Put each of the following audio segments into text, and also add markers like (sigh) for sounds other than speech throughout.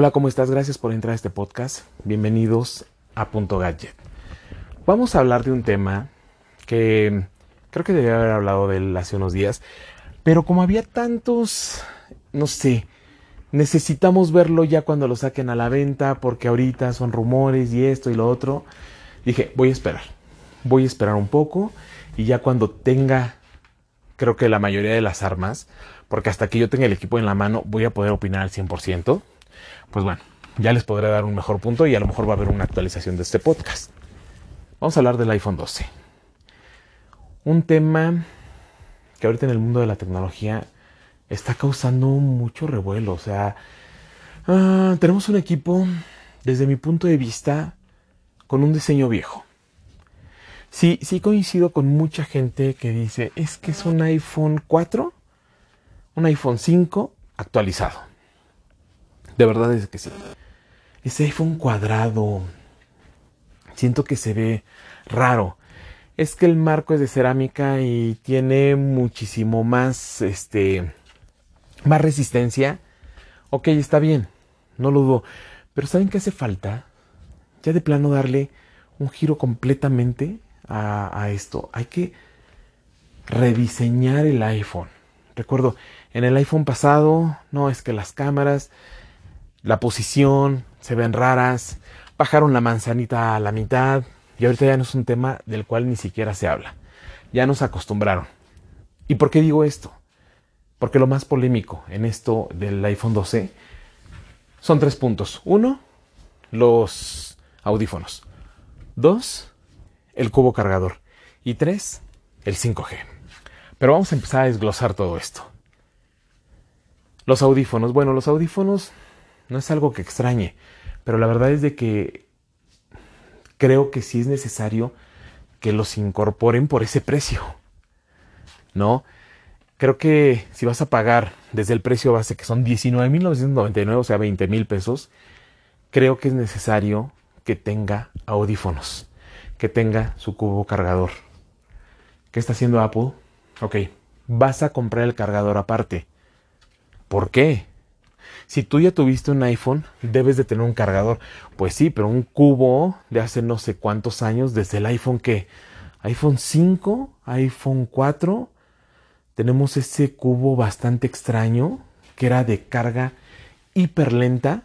Hola, ¿cómo estás? Gracias por entrar a este podcast. Bienvenidos a Punto Gadget. Vamos a hablar de un tema que creo que debía haber hablado de él hace unos días, pero como había tantos, no sé, necesitamos verlo ya cuando lo saquen a la venta porque ahorita son rumores y esto y lo otro. Dije, voy a esperar, voy a esperar un poco y ya cuando tenga, creo que la mayoría de las armas, porque hasta que yo tenga el equipo en la mano voy a poder opinar al 100% pues bueno, ya les podré dar un mejor punto y a lo mejor va a haber una actualización de este podcast. Vamos a hablar del iPhone 12. Un tema que ahorita en el mundo de la tecnología está causando mucho revuelo. O sea, ah, tenemos un equipo, desde mi punto de vista, con un diseño viejo. Sí, sí coincido con mucha gente que dice, es que es un iPhone 4, un iPhone 5 actualizado. De verdad es que sí. Ese iPhone cuadrado. Siento que se ve raro. Es que el marco es de cerámica y tiene muchísimo más, este, más resistencia. Ok, está bien. No lo dudo. Pero ¿saben qué hace falta? Ya de plano darle un giro completamente a, a esto. Hay que rediseñar el iPhone. Recuerdo, en el iPhone pasado, no, es que las cámaras la posición, se ven raras, bajaron la manzanita a la mitad y ahorita ya no es un tema del cual ni siquiera se habla. Ya nos acostumbraron. ¿Y por qué digo esto? Porque lo más polémico en esto del iPhone 12 son tres puntos. Uno, los audífonos. Dos, el cubo cargador. Y tres, el 5G. Pero vamos a empezar a desglosar todo esto. Los audífonos. Bueno, los audífonos no es algo que extrañe, pero la verdad es de que creo que sí es necesario que los incorporen por ese precio. ¿No? Creo que si vas a pagar desde el precio base, que son 19.999, o sea, 20 mil pesos, creo que es necesario que tenga audífonos, que tenga su cubo cargador. ¿Qué está haciendo Apple? Ok, vas a comprar el cargador aparte. ¿Por qué? Si tú ya tuviste un iPhone, debes de tener un cargador. Pues sí, pero un cubo de hace no sé cuántos años, desde el iPhone que iPhone 5, iPhone 4, tenemos ese cubo bastante extraño que era de carga hiper lenta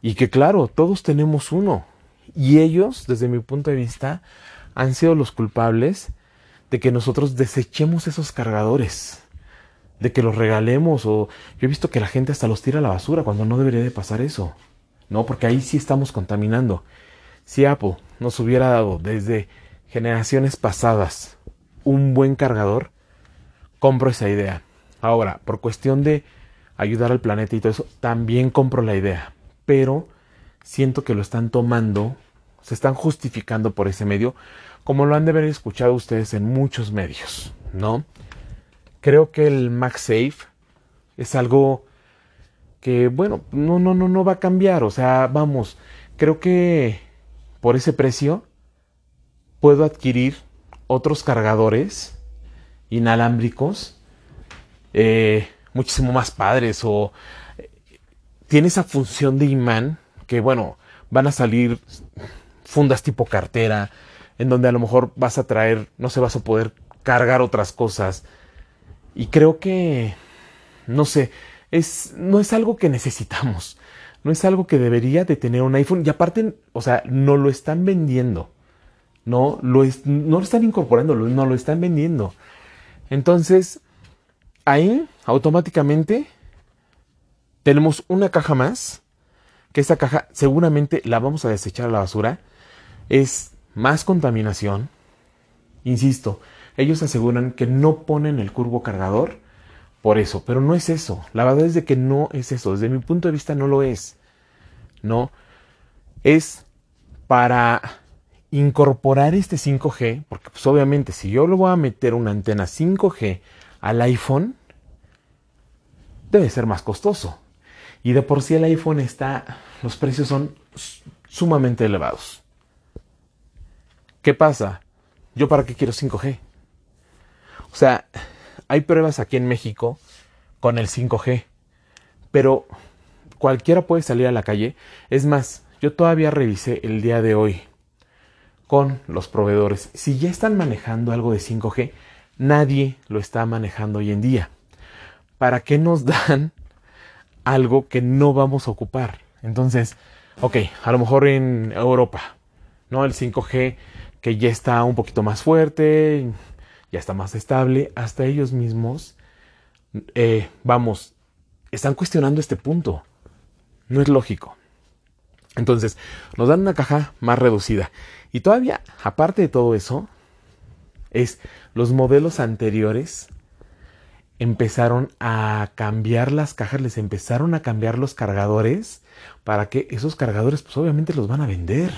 y que claro, todos tenemos uno. Y ellos, desde mi punto de vista, han sido los culpables de que nosotros desechemos esos cargadores de que los regalemos o yo he visto que la gente hasta los tira a la basura cuando no debería de pasar eso. No, porque ahí sí estamos contaminando. Si Apple nos hubiera dado desde generaciones pasadas un buen cargador, compro esa idea. Ahora, por cuestión de ayudar al planeta y todo eso, también compro la idea. Pero siento que lo están tomando, se están justificando por ese medio, como lo han de haber escuchado ustedes en muchos medios, ¿no? Creo que el MagSafe es algo que, bueno, no, no, no, no va a cambiar. O sea, vamos, creo que por ese precio puedo adquirir otros cargadores inalámbricos eh, muchísimo más padres o tiene esa función de imán que bueno van a salir fundas tipo cartera en donde a lo mejor vas a traer no se vas a poder cargar otras cosas y creo que, no sé, es, no es algo que necesitamos. No es algo que debería de tener un iPhone. Y aparte, o sea, no lo están vendiendo. No lo, es, no lo están incorporando, no lo están vendiendo. Entonces, ahí automáticamente tenemos una caja más. Que esa caja seguramente la vamos a desechar a la basura. Es más contaminación. Insisto, ellos aseguran que no ponen el curvo cargador por eso, pero no es eso. La verdad es de que no es eso. Desde mi punto de vista no lo es. No. Es para incorporar este 5G, porque pues obviamente si yo le voy a meter una antena 5G al iPhone, debe ser más costoso. Y de por sí el iPhone está, los precios son sumamente elevados. ¿Qué pasa? ¿Yo para qué quiero 5G? O sea, hay pruebas aquí en México con el 5G, pero cualquiera puede salir a la calle. Es más, yo todavía revisé el día de hoy con los proveedores. Si ya están manejando algo de 5G, nadie lo está manejando hoy en día. ¿Para qué nos (laughs) dan algo que no vamos a ocupar? Entonces, ok, a lo mejor en Europa, ¿no? El 5G que ya está un poquito más fuerte, ya está más estable, hasta ellos mismos, eh, vamos, están cuestionando este punto. No es lógico. Entonces, nos dan una caja más reducida. Y todavía, aparte de todo eso, es los modelos anteriores empezaron a cambiar las cajas, les empezaron a cambiar los cargadores para que esos cargadores, pues obviamente los van a vender.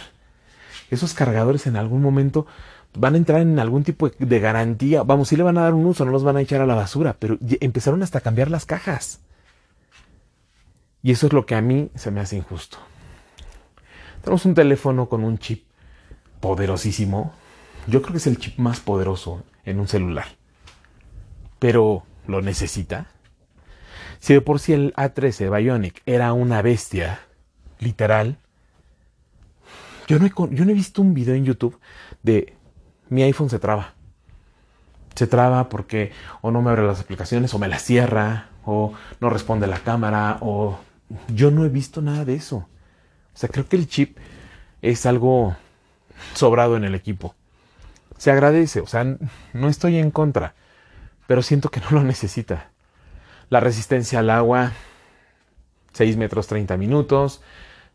Esos cargadores en algún momento van a entrar en algún tipo de garantía. Vamos, sí le van a dar un uso, no los van a echar a la basura, pero empezaron hasta a cambiar las cajas. Y eso es lo que a mí se me hace injusto. Tenemos un teléfono con un chip poderosísimo. Yo creo que es el chip más poderoso en un celular. Pero, ¿lo necesita? Si de por sí el A13 Bionic era una bestia, literal, yo no, he, yo no he visto un video en YouTube de mi iPhone se traba. Se traba porque o no me abre las aplicaciones o me las cierra o no responde la cámara o yo no he visto nada de eso. O sea, creo que el chip es algo sobrado en el equipo. Se agradece, o sea, no estoy en contra, pero siento que no lo necesita. La resistencia al agua, 6 metros 30 minutos.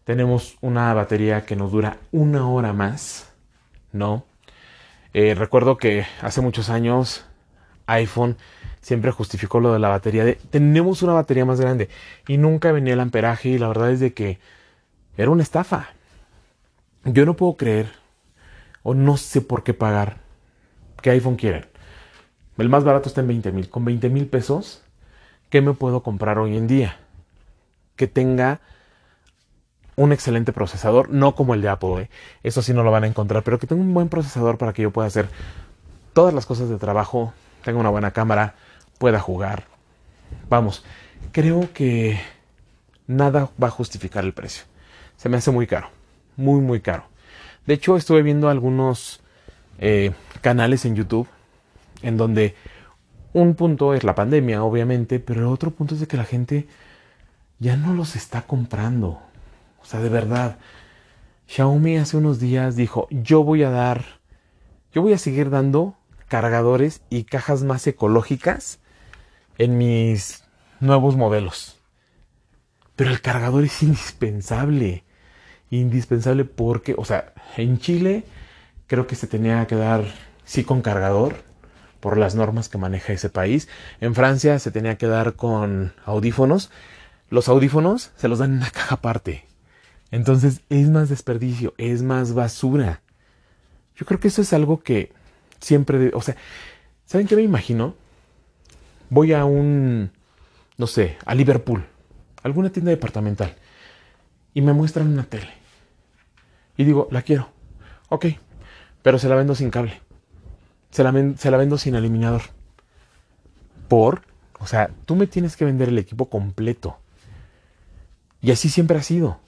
Tenemos una batería que nos dura una hora más, ¿no? Eh, recuerdo que hace muchos años iPhone siempre justificó lo de la batería de tenemos una batería más grande y nunca venía el amperaje y la verdad es de que era una estafa. Yo no puedo creer o no sé por qué pagar. ¿Qué iPhone quieren? El más barato está en 20 mil. Con 20 mil pesos, ¿qué me puedo comprar hoy en día? Que tenga un excelente procesador, no como el de Apple, ¿eh? eso sí no lo van a encontrar, pero que tenga un buen procesador para que yo pueda hacer todas las cosas de trabajo, tenga una buena cámara, pueda jugar. Vamos, creo que nada va a justificar el precio. Se me hace muy caro, muy, muy caro. De hecho, estuve viendo algunos eh, canales en YouTube en donde un punto es la pandemia, obviamente, pero el otro punto es de que la gente ya no los está comprando. O sea, de verdad. Xiaomi hace unos días dijo, yo voy a dar, yo voy a seguir dando cargadores y cajas más ecológicas en mis nuevos modelos. Pero el cargador es indispensable. Indispensable porque, o sea, en Chile creo que se tenía que dar sí con cargador por las normas que maneja ese país. En Francia se tenía que dar con audífonos. Los audífonos se los dan en una caja aparte. Entonces es más desperdicio, es más basura. Yo creo que eso es algo que siempre, o sea, ¿saben qué me imagino? Voy a un, no sé, a Liverpool, alguna tienda departamental, y me muestran una tele. Y digo, la quiero. Ok, pero se la vendo sin cable. Se la, se la vendo sin eliminador. Por, o sea, tú me tienes que vender el equipo completo. Y así siempre ha sido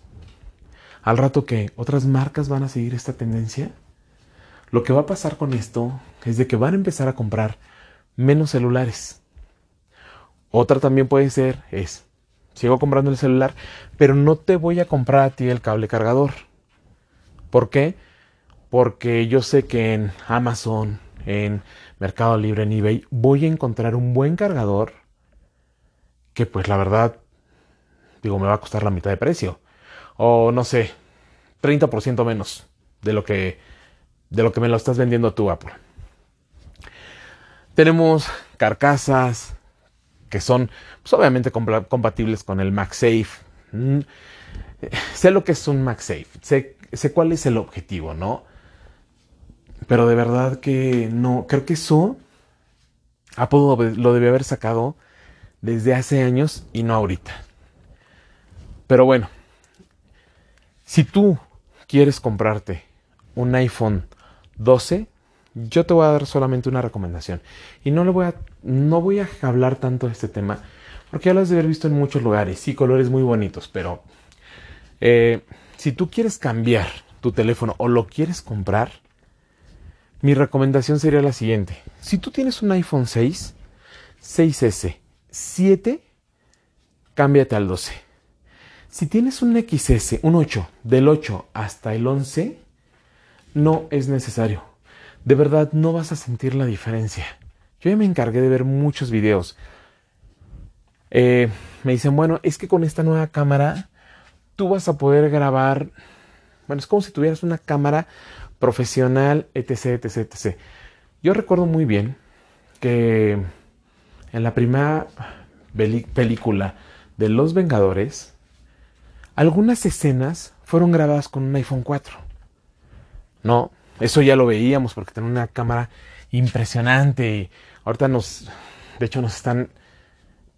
al rato que otras marcas van a seguir esta tendencia, lo que va a pasar con esto es de que van a empezar a comprar menos celulares. Otra también puede ser es, sigo comprando el celular, pero no te voy a comprar a ti el cable cargador. ¿Por qué? Porque yo sé que en Amazon, en Mercado Libre, en eBay, voy a encontrar un buen cargador que pues la verdad, digo, me va a costar la mitad de precio o no sé, 30% menos de lo que de lo que me lo estás vendiendo tú Apple. Tenemos carcasas que son pues, obviamente compatibles con el MagSafe. Mm, sé lo que es un MagSafe, sé, sé cuál es el objetivo, ¿no? Pero de verdad que no, creo que eso Apple lo debe haber sacado desde hace años y no ahorita. Pero bueno, si tú quieres comprarte un iPhone 12, yo te voy a dar solamente una recomendación. Y no le voy a, no voy a hablar tanto de este tema Porque ya lo has de haber visto en muchos lugares. Sí, colores muy bonitos, pero eh, si tú quieres cambiar tu teléfono o lo quieres comprar, mi recomendación sería la siguiente. Si tú tienes un iPhone 6, 6S, 7, cámbiate al 12. Si tienes un XS, un 8, del 8 hasta el 11, no es necesario. De verdad no vas a sentir la diferencia. Yo ya me encargué de ver muchos videos. Eh, me dicen, bueno, es que con esta nueva cámara tú vas a poder grabar. Bueno, es como si tuvieras una cámara profesional, etc, etc, etc. Yo recuerdo muy bien que en la primera película de Los Vengadores, algunas escenas fueron grabadas con un iPhone 4. No, eso ya lo veíamos porque tiene una cámara impresionante y ahorita nos, de hecho nos están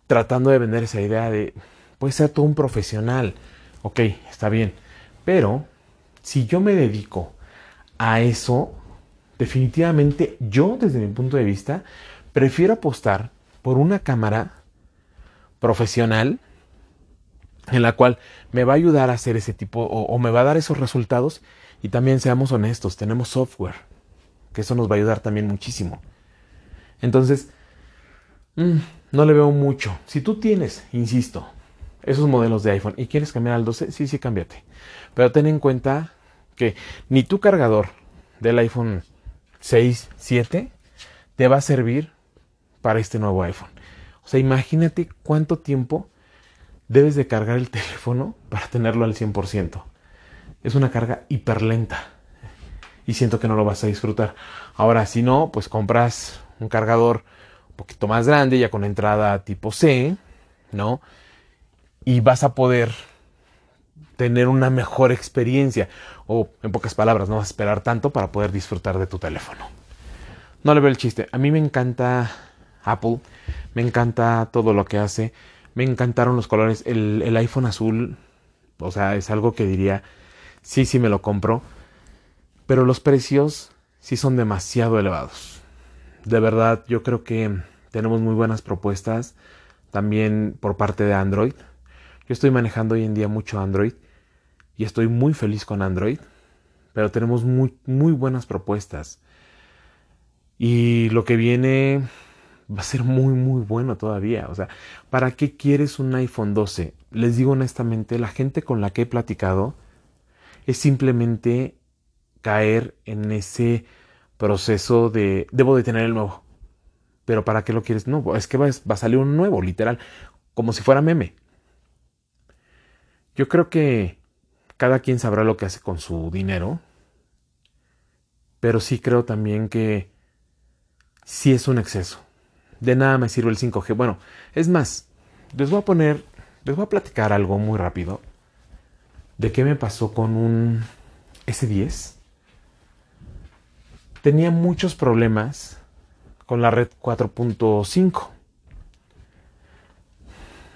tratando de vender esa idea de, puede ser todo un profesional, ok, está bien, pero si yo me dedico a eso, definitivamente yo desde mi punto de vista prefiero apostar por una cámara profesional en la cual me va a ayudar a hacer ese tipo o, me va a dar esos resultados y también seamos honestos, tenemos software, que eso nos va a ayudar también muchísimo. Entonces, mm, no le veo mucho. Si tú tienes, insisto, esos modelos de iPhone y quieres cambiar al 12, sí, sí, cámbiate. Pero ten en cuenta que ni tu cargador del iPhone 6, 7 te va a servir para este nuevo iPhone. O sea, imagínate cuánto tiempo debes de cargar el teléfono para tenerlo al 100%. Es una carga hiper lenta y siento que no lo vas a disfrutar. Ahora, si no, pues compras un cargador un poquito más grande, ya con entrada tipo C, ¿no? Y vas a poder tener una mejor experiencia. O en pocas palabras, no vas a esperar tanto para poder disfrutar de tu teléfono. No le veo el chiste. A mí me encanta Apple. Me encanta todo lo que hace. Me encantaron los colores. El, el iPhone azul. O sea, es algo que diría, sí, sí me lo compro. Pero los precios sí son demasiado elevados. De verdad, yo creo que tenemos muy buenas propuestas. También por parte de Android. Yo estoy manejando hoy en día mucho Android y estoy muy feliz con Android, pero tenemos muy, muy buenas propuestas. Y lo que viene va a ser muy, muy bueno todavía. O sea, ¿para qué quieres un iPhone 12? Les digo honestamente, la gente con la que he platicado es simplemente caer en ese proceso de debo de tener el nuevo. Pero ¿para qué lo quieres? No, es que va, va a salir un nuevo, literal, como si fuera meme. Yo creo que cada quien sabrá lo que hace con su dinero, pero sí creo también que sí es un exceso. De nada me sirve el 5G. Bueno, es más, les voy a poner, les voy a platicar algo muy rápido de qué me pasó con un S10. Tenía muchos problemas con la red 4.5.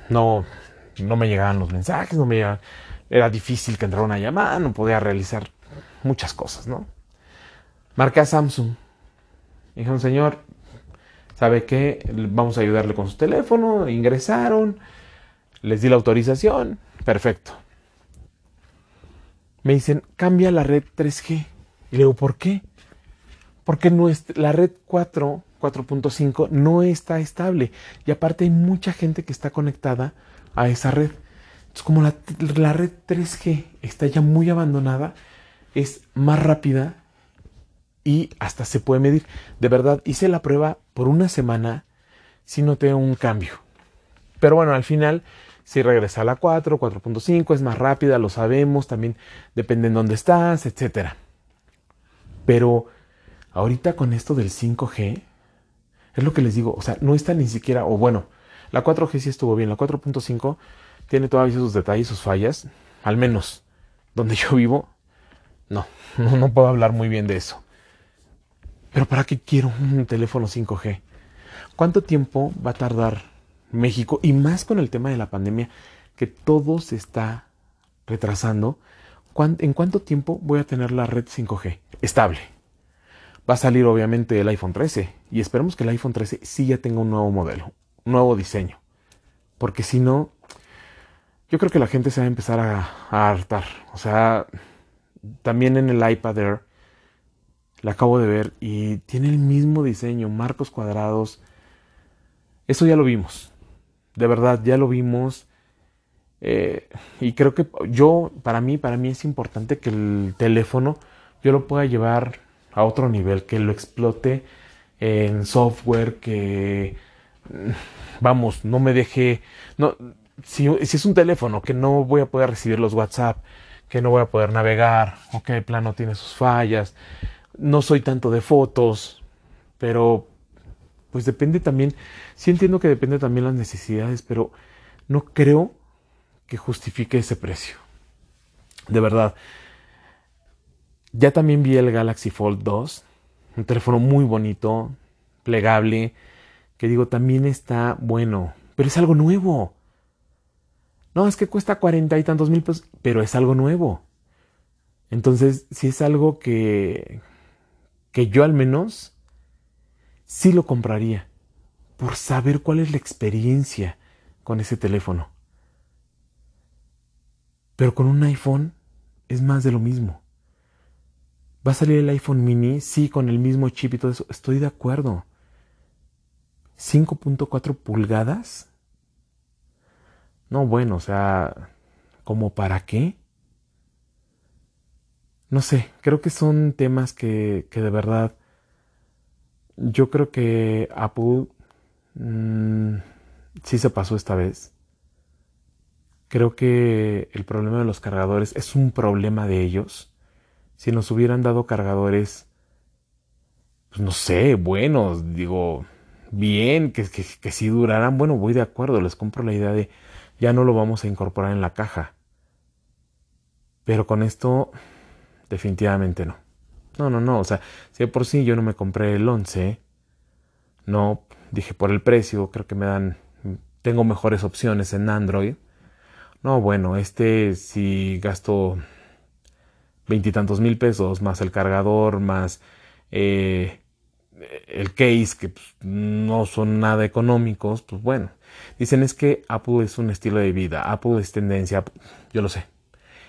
No, no me llegaban los mensajes, no me llegaban, era difícil que entrara una llamada, no podía realizar muchas cosas, ¿no? Marqué a Samsung. Dijeron, señor, ¿sabe qué? Vamos a ayudarle con su teléfono. Ingresaron, les di la autorización, perfecto. Me dicen, cambia la red 3G. Y le digo, ¿por qué? Porque la red 4, 4.5 no está estable. Y aparte hay mucha gente que está conectada a esa red. Entonces, como la, la red 3G está ya muy abandonada, es más rápida y hasta se puede medir. De verdad, hice la prueba por una semana si noté un cambio. Pero bueno, al final, si regresa a la 4, 4.5, es más rápida, lo sabemos, también depende en dónde estás, etc. Pero ahorita con esto del 5G, es lo que les digo, o sea, no está ni siquiera, o bueno, la 4G sí estuvo bien, la 4.5 tiene todavía sus detalles, sus fallas, al menos donde (laughs) yo vivo, (laughs) no, no, puedo hablar muy bien de eso. Pero ¿para qué quiero un teléfono 5G? ¿Cuánto tiempo va a tardar México? Y más con el tema de la pandemia, que todo se está retrasando. ¿En cuánto tiempo voy a tener la red 5G estable? Va a salir obviamente el iPhone 13 y esperemos que el iPhone 13 sí ya tenga un nuevo modelo, nuevo diseño. Porque si no, yo creo que la gente se va a empezar a, a hartar. O sea, también en el iPad Air, la acabo de ver y tiene el mismo diseño, marcos cuadrados. Eso ya lo vimos. De verdad, ya lo vimos. Eh, y creo que yo, para mí, para mí es importante que el teléfono yo lo pueda llevar a otro nivel, que lo explote en software, que vamos, no me deje, no, si, si, es un teléfono que no voy a poder recibir los WhatsApp, que no voy a poder navegar, o que el plano tiene sus fallas, no soy tanto de fotos, pero pues depende también, sí entiendo que depende también las necesidades, pero no creo que justifique ese precio. De verdad. Ya también vi el Galaxy Fold 2, un teléfono muy bonito, plegable, que digo, también está bueno, pero es algo nuevo. No, es que cuesta cuarenta y tantos mil pesos, pero es algo nuevo. Entonces, si es algo que, que yo al menos sí lo compraría, por saber cuál es la experiencia con ese teléfono. Pero con un iPhone es más de lo mismo. ¿Va a salir el iPhone mini? Sí, con el mismo chip y todo eso. Estoy de acuerdo. 5.4 pulgadas no, bueno, o sea, ¿como para qué? No sé, creo que son temas que, que de verdad yo creo que Apple mmm, sí se pasó esta vez. Creo que el problema de los cargadores es un problema de ellos. Si nos hubieran dado cargadores, pues no sé, buenos, digo, bien, que, que, que si duraran, bueno, voy de acuerdo, les compro la idea de ya no lo vamos a incorporar en la caja. Pero con esto, definitivamente no. No, no, no. O sea, si por sí yo no me compré el 11, no, dije por el precio, creo que me dan, tengo mejores opciones en Android. No, bueno, este si gasto veintitantos mil pesos, más el cargador, más eh, el case, que pues, no son nada económicos, pues bueno. Dicen es que Apple es un estilo de vida, Apple es tendencia, yo lo sé.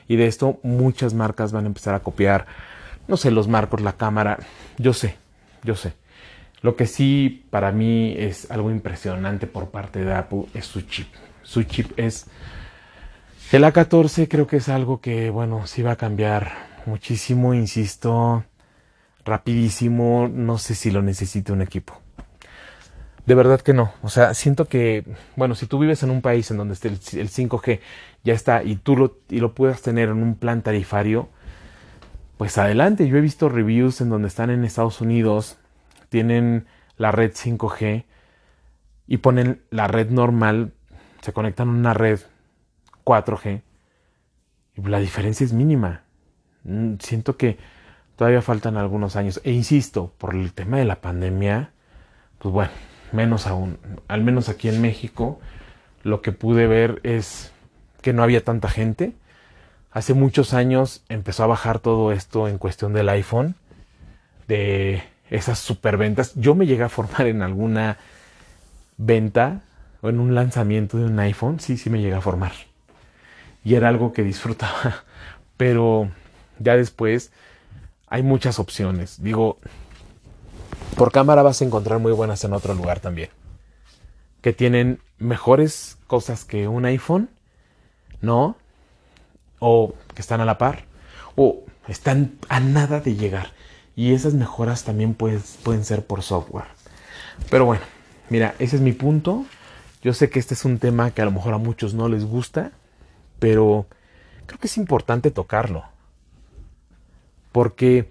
Y de esto muchas marcas van a empezar a copiar, no sé, los marcos, la cámara, yo sé, yo sé. Lo que sí para mí es algo impresionante por parte de Apple es su chip. Su chip es el A14, creo que es algo que, bueno, sí va a cambiar muchísimo, insisto rapidísimo, no sé si lo necesite un equipo. De verdad que no. O sea, siento que, bueno, si tú vives en un país en donde esté el, 5G ya está y tú lo, y lo puedas tener en un plan tarifario, pues adelante. Yo he visto reviews en donde están en Estados Unidos, tienen la red 5G y ponen la red normal, se conectan a una red 4G y la diferencia es mínima. Mm, siento que Todavía faltan algunos años. E insisto, por el tema de la pandemia, pues bueno, menos aún. Al menos aquí en México, lo que pude ver es que no había tanta gente. Hace muchos años empezó a bajar todo esto en cuestión del iPhone, de esas superventas. Yo me llegué a formar en alguna venta o en un lanzamiento de un iPhone, sí, sí me llegué a formar. Y era algo que disfrutaba. (laughs) Pero ya después hay muchas opciones. Digo, por cámara vas a encontrar muy buenas en otro lugar también. Que tienen mejores cosas que un iPhone, ¿no? O que están a la par. O están a nada de llegar. Y esas mejoras también pueden ser por software. Pero bueno, mira, ese es mi punto. Yo sé que este es un tema que a lo mejor a muchos no les gusta, pero creo que es importante tocarlo. Porque,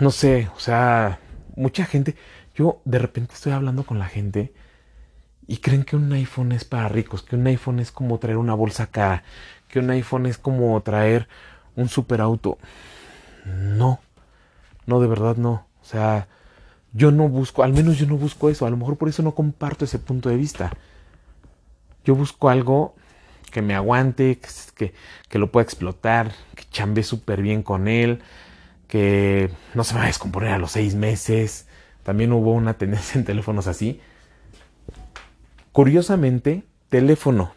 no sé, o sea, mucha gente, yo de repente estoy hablando con la gente y creen que un iPhone es para ricos, que un iPhone es como traer una bolsa cara, que un iPhone es como traer un superauto. No, no, de verdad no. O sea, yo no busco, al menos yo no busco eso, a lo mejor por eso no comparto ese punto de vista. Yo busco algo que me aguante, que, que lo pueda explotar, que chambe súper bien con él, que no se va a descomponer a los seis meses. También hubo una tendencia en teléfonos así. Curiosamente, teléfono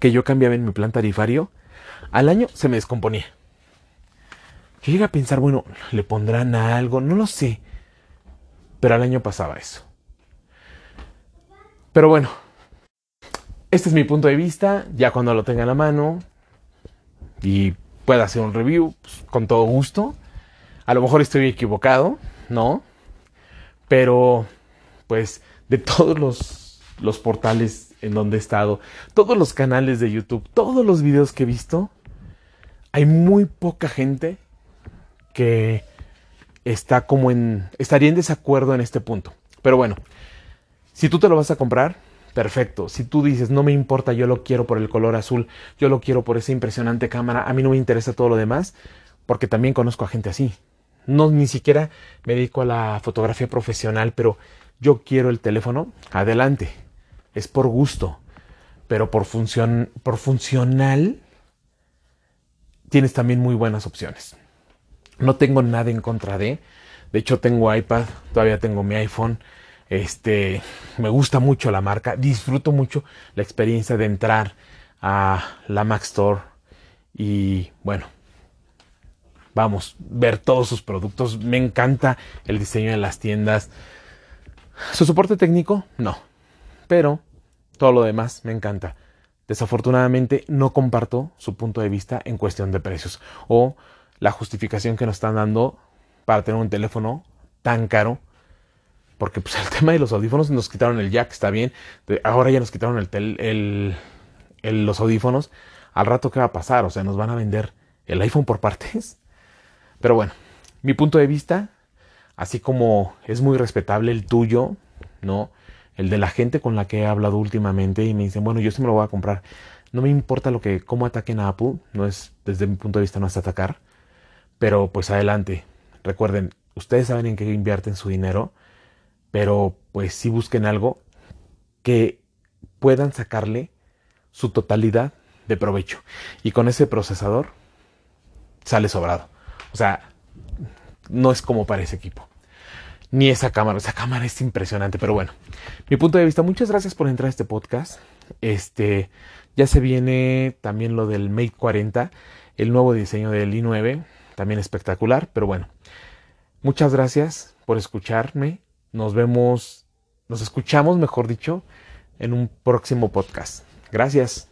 que yo cambiaba en mi plan tarifario, al año se me descomponía. Yo llegué a pensar, bueno, le pondrán algo, no lo sé. Pero al año pasaba eso. Pero bueno, este es mi punto de vista. Ya cuando lo tenga en la mano y pueda hacer un review, pues, con todo gusto. A lo mejor estoy equivocado, ¿no? Pero, pues, de todos los, los portales en donde he estado, todos los canales de YouTube, todos los videos que he visto, hay muy poca gente que está como en, estaría en desacuerdo en este punto. Pero bueno, si tú te lo vas a comprar, perfecto. Si tú dices, no me importa, yo lo quiero por el color azul, yo lo quiero por esa impresionante cámara, a mí no me interesa todo lo demás, porque también conozco a gente así. No, ni siquiera me dedico a la fotografía profesional, pero yo quiero el teléfono, adelante. Es por gusto. Pero por función, por funcional, tienes también muy buenas opciones. No tengo nada en contra de. De hecho, tengo iPad, todavía tengo mi iPhone. Este, me gusta mucho la marca, disfruto mucho la experiencia de entrar a la Mac Store y bueno, vamos, ver todos sus productos. Me encanta el diseño de las tiendas. Su soporte técnico, no, pero todo lo demás me encanta. Desafortunadamente no comparto su punto de vista en cuestión de precios o la justificación que nos están dando para tener un teléfono tan caro. Porque pues (laughs) el tema de los audífonos nos quitaron el jack, está bien. Ahora ya nos quitaron el, el, los audífonos. Al rato, ¿qué va a pasar? O sea, nos van a vender el iPhone por partes. (laughs) Pero bueno, mi punto de vista, así como es muy respetable el tuyo, ¿no? El de la gente con la que he hablado últimamente y me dicen, bueno, yo sí me lo voy a comprar. No me importa lo que, cómo ataquen a Apple, no es, desde mi punto de vista, no es atacar. Pero pues adelante. Recuerden, ustedes saben en qué invierten su dinero, pero pues sí busquen algo que puedan sacarle su totalidad de provecho. Y con ese procesador sale sobrado. O sea, no es como para ese equipo. Ni esa cámara. Esa cámara es impresionante. Pero bueno, mi punto de vista. Muchas gracias por entrar a este podcast. Este, ya se viene también lo del Mate 40, el nuevo diseño del i9 también espectacular, pero bueno. Muchas gracias por escucharme. Nos vemos, nos escuchamos, mejor dicho, en un próximo podcast. Gracias.